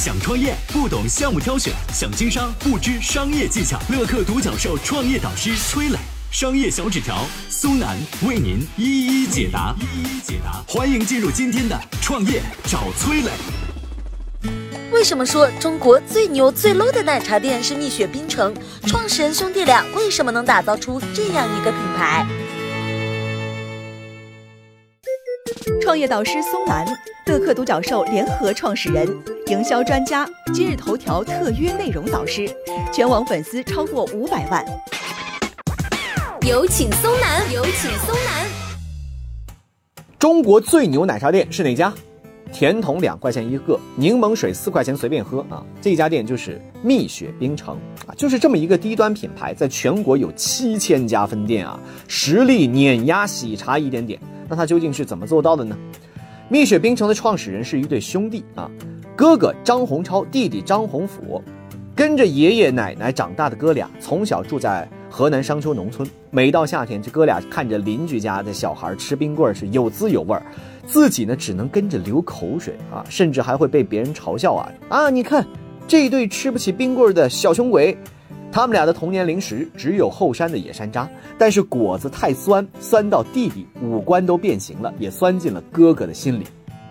想创业不懂项目挑选，想经商不知商业技巧。乐客独角兽创业导师崔磊，商业小纸条苏南为您一一解答。一一解答，欢迎进入今天的创业找崔磊。为什么说中国最牛最 low 的奶茶店是蜜雪冰城？创始人兄弟俩为什么能打造出这样一个品牌？创业导师松兰，乐客独角兽联合创始人，营销专家，今日头条特约内容导师，全网粉丝超过五百万。有请松南，有请松南。中国最牛奶茶店是哪家？甜筒两块钱一个，柠檬水四块钱随便喝啊！这家店就是蜜雪冰城啊，就是这么一个低端品牌，在全国有七千家分店啊，实力碾压喜茶一点点。那他究竟是怎么做到的呢？蜜雪冰城的创始人是一对兄弟啊，哥哥张洪超，弟弟张洪甫，跟着爷爷奶奶长大的哥俩，从小住在河南商丘农村。每到夏天，这哥俩看着邻居家的小孩吃冰棍是有滋有味儿，自己呢只能跟着流口水啊，甚至还会被别人嘲笑啊啊！你看这一对吃不起冰棍的小穷鬼。他们俩的童年零食只有后山的野山楂，但是果子太酸，酸到弟弟五官都变形了，也酸进了哥哥的心里。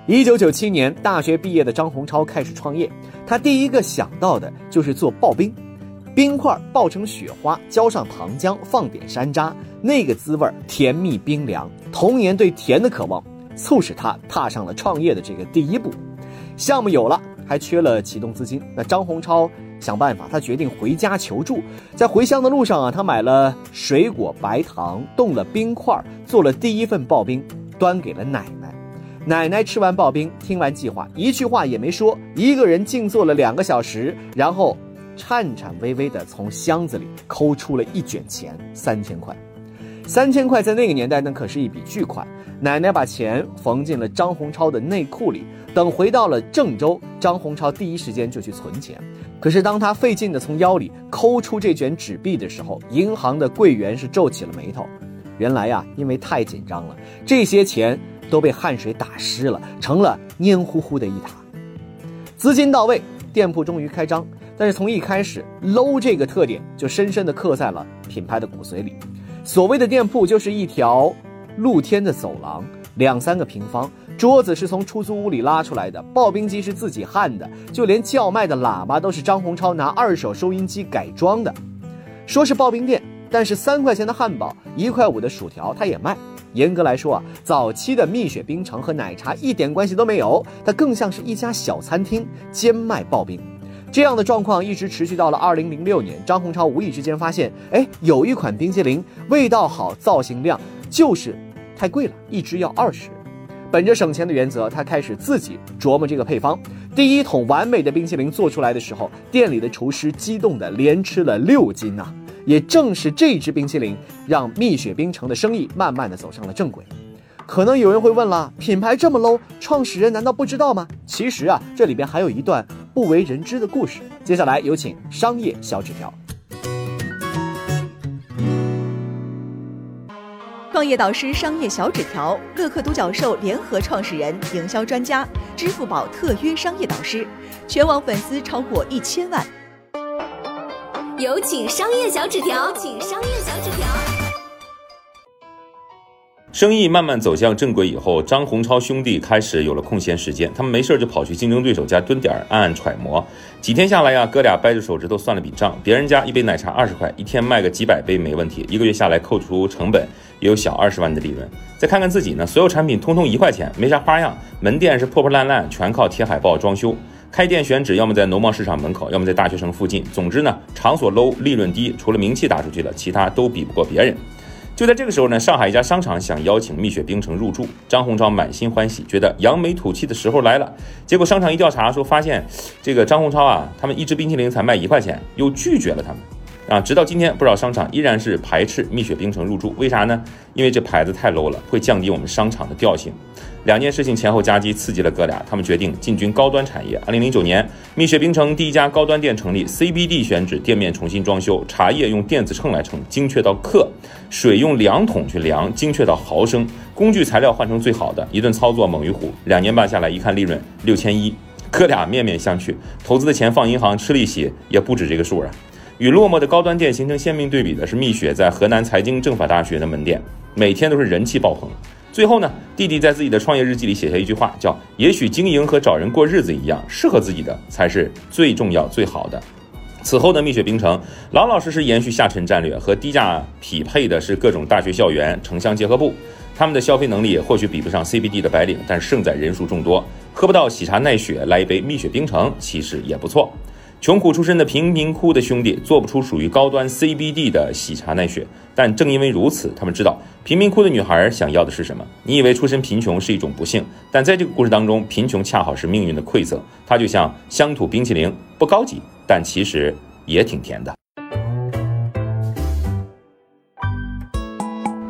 一九九七年大学毕业的张洪超开始创业，他第一个想到的就是做刨冰，冰块刨成雪花，浇上糖浆，放点山楂，那个滋味甜蜜冰凉。童年对甜的渴望，促使他踏上了创业的这个第一步。项目有了，还缺了启动资金，那张洪超。想办法，他决定回家求助。在回乡的路上啊，他买了水果、白糖，冻了冰块，做了第一份刨冰，端给了奶奶。奶奶吃完刨冰，听完计划，一句话也没说，一个人静坐了两个小时，然后颤颤巍巍地从箱子里抠出了一卷钱，三千块。三千块在那个年代，那可是一笔巨款。奶奶把钱缝进了张洪超的内裤里。等回到了郑州，张洪超第一时间就去存钱。可是当他费劲地从腰里抠出这卷纸币的时候，银行的柜员是皱起了眉头。原来呀，因为太紧张了，这些钱都被汗水打湿了，成了黏糊糊的一沓。资金到位，店铺终于开张。但是从一开始，low 这个特点就深深地刻在了品牌的骨髓里。所谓的店铺就是一条露天的走廊，两三个平方。桌子是从出租屋里拉出来的，刨冰机是自己焊的，就连叫卖的喇叭都是张洪超拿二手收音机改装的。说是刨冰店，但是三块钱的汉堡，一块五的薯条，他也卖。严格来说啊，早期的蜜雪冰城和奶茶一点关系都没有，它更像是一家小餐厅，兼卖刨冰。这样的状况一直持续到了二零零六年，张洪超无意之间发现，哎，有一款冰淇淋味道好，造型亮，就是太贵了，一只要二十。本着省钱的原则，他开始自己琢磨这个配方。第一桶完美的冰淇淋做出来的时候，店里的厨师激动的连吃了六斤呐！也正是这支冰淇淋，让蜜雪冰城的生意慢慢的走上了正轨。可能有人会问了，品牌这么 low，创始人难道不知道吗？其实啊，这里边还有一段不为人知的故事。接下来有请商业小纸条。创业导师商业小纸条，乐客独角兽联合创始人，营销专家，支付宝特约商业导师，全网粉丝超过一千万。有请商业小纸条，请商业小纸条。生意慢慢走向正轨以后，张洪超兄弟开始有了空闲时间，他们没事就跑去竞争对手家蹲点，暗暗揣摩。几天下来呀，哥俩掰着手指头算了笔账，别人家一杯奶茶二十块，一天卖个几百杯没问题，一个月下来扣除成本。也有小二十万的利润，再看看自己呢，所有产品通通一块钱，没啥花样。门店是破破烂烂，全靠贴海报装修。开店选址要么在农贸市场门口，要么在大学城附近。总之呢，场所 low，利润低，除了名气打出去了，其他都比不过别人。就在这个时候呢，上海一家商场想邀请蜜雪冰城入驻，张洪超满心欢喜，觉得扬眉吐气的时候来了。结果商场一调查说，发现这个张洪超啊，他们一支冰淇淋才卖一块钱，又拒绝了他们。啊，直到今天，不少商场依然是排斥蜜雪冰城入驻，为啥呢？因为这牌子太 low 了，会降低我们商场的调性。两件事情前后夹击，刺激了哥俩，他们决定进军高端产业。二零零九年，蜜雪冰城第一家高端店成立，CBD 选址，店面重新装修，茶叶用电子秤来称，精确到克；水用量筒去量，精确到毫升。工具材料换成最好的，一顿操作猛于虎。两年半下来，一看利润六千一。哥俩面面相觑，投资的钱放银行吃利息也不止这个数啊。与落寞的高端店形成鲜明对比的是蜜雪在河南财经政法大学的门店，每天都是人气爆棚。最后呢，弟弟在自己的创业日记里写下一句话，叫“也许经营和找人过日子一样，适合自己的才是最重要最好的”。此后的蜜雪冰城老老实实延续下沉战略，和低价匹配的是各种大学校园、城乡结合部。他们的消费能力或许比不上 CBD 的白领，但胜在人数众多。喝不到喜茶奈雪，来一杯蜜雪冰城其实也不错。穷苦出身的贫民窟的兄弟做不出属于高端 CBD 的喜茶奈雪，但正因为如此，他们知道贫民窟的女孩想要的是什么。你以为出身贫穷是一种不幸，但在这个故事当中，贫穷恰好是命运的馈赠。它就像乡土冰淇淋，不高级，但其实也挺甜的。